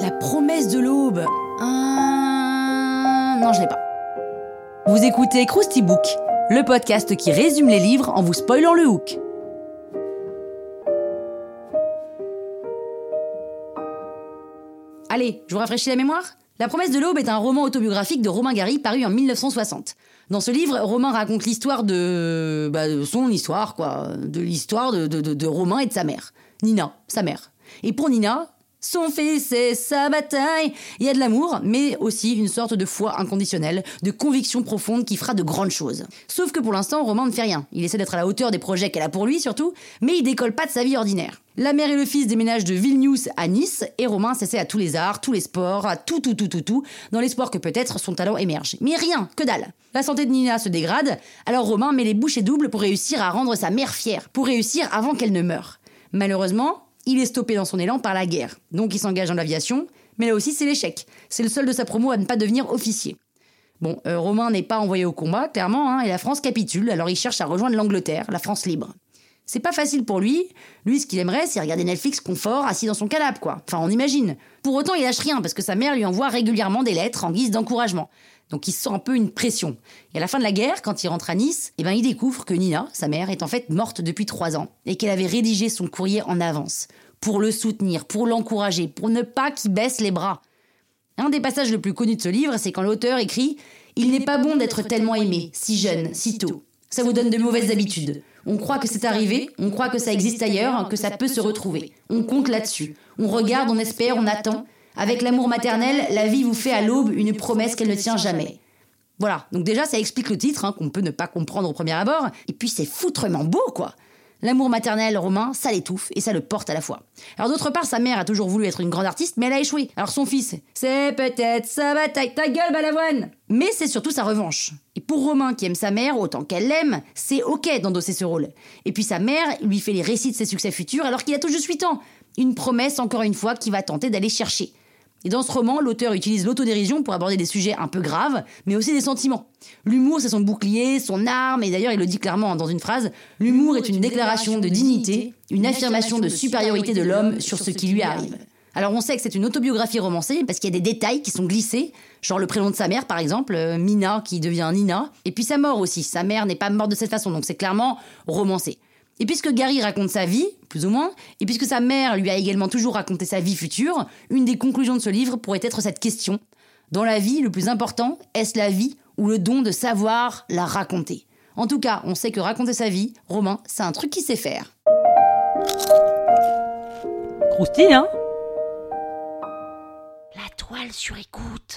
La promesse de l'aube. Ah, non, je l'ai pas. Vous écoutez Krusty Book, le podcast qui résume les livres en vous spoilant le hook. Allez, je vous rafraîchis la mémoire La promesse de l'aube est un roman autobiographique de Romain Gary paru en 1960. Dans ce livre, Romain raconte l'histoire de, bah, de son histoire, quoi, de l'histoire de Romain et de sa mère, Nina, sa mère. Et pour Nina, son fils et sa bataille. Il y a de l'amour, mais aussi une sorte de foi inconditionnelle, de conviction profonde qui fera de grandes choses. Sauf que pour l'instant, Romain ne fait rien. Il essaie d'être à la hauteur des projets qu'elle a pour lui, surtout, mais il décolle pas de sa vie ordinaire. La mère et le fils déménagent de Vilnius à Nice, et Romain s'essaie à tous les arts, tous les sports, à tout, tout, tout, tout, tout, dans l'espoir que peut-être son talent émerge. Mais rien, que dalle. La santé de Nina se dégrade, alors Romain met les bouchées doubles pour réussir à rendre sa mère fière, pour réussir avant qu'elle ne meure. Malheureusement, il est stoppé dans son élan par la guerre. Donc il s'engage dans l'aviation, mais là aussi c'est l'échec. C'est le seul de sa promo à ne pas devenir officier. Bon, euh, Romain n'est pas envoyé au combat, clairement, hein, et la France capitule, alors il cherche à rejoindre l'Angleterre, la France libre. C'est pas facile pour lui. Lui, ce qu'il aimerait, c'est regarder Netflix confort, assis dans son canapé, quoi. Enfin, on imagine. Pour autant, il lâche rien, parce que sa mère lui envoie régulièrement des lettres en guise d'encouragement. Donc il sent un peu une pression. Et à la fin de la guerre, quand il rentre à Nice, eh ben, il découvre que Nina, sa mère, est en fait morte depuis trois ans, et qu'elle avait rédigé son courrier en avance, pour le soutenir, pour l'encourager, pour ne pas qu'il baisse les bras. Un des passages le plus connus de ce livre, c'est quand l'auteur écrit Il n'est pas bon d'être tellement aimé, si jeune, si tôt. Ça vous donne de mauvaises habitudes. On croit que c'est arrivé, on croit que ça existe ailleurs, que ça peut se retrouver. On compte là-dessus. On regarde, on espère, on attend. Avec l'amour maternel, la vie vous fait à l'aube une promesse qu'elle ne tient jamais. Voilà, donc déjà ça explique le titre, hein, qu'on peut ne pas comprendre au premier abord, et puis c'est foutrement beau, quoi. L'amour maternel romain, ça l'étouffe et ça le porte à la fois. Alors d'autre part, sa mère a toujours voulu être une grande artiste, mais elle a échoué. Alors son fils, c'est peut-être sa bataille, ta gueule, balavoine Mais c'est surtout sa revanche. Et pour Romain, qui aime sa mère autant qu'elle l'aime, c'est ok d'endosser ce rôle. Et puis sa mère lui fait les récits de ses succès futurs alors qu'il a tout juste 8 ans. Une promesse, encore une fois, qui va tenter d'aller chercher. Et dans ce roman, l'auteur utilise l'autodérision pour aborder des sujets un peu graves, mais aussi des sentiments. L'humour, c'est son bouclier, son arme, et d'ailleurs il le dit clairement dans une phrase, l'humour est une déclaration de dignité, une affirmation de supériorité de l'homme sur ce qui lui arrive. Alors on sait que c'est une autobiographie romancée parce qu'il y a des détails qui sont glissés, genre le prénom de sa mère par exemple, euh, Mina qui devient Nina, et puis sa mort aussi. Sa mère n'est pas morte de cette façon, donc c'est clairement romancé. Et puisque Gary raconte sa vie, plus ou moins, et puisque sa mère lui a également toujours raconté sa vie future, une des conclusions de ce livre pourrait être cette question. Dans la vie, le plus important, est-ce la vie ou le don de savoir la raconter? En tout cas, on sait que raconter sa vie, Romain, c'est un truc qu'il sait faire. Croustille, hein? La toile sur écoute.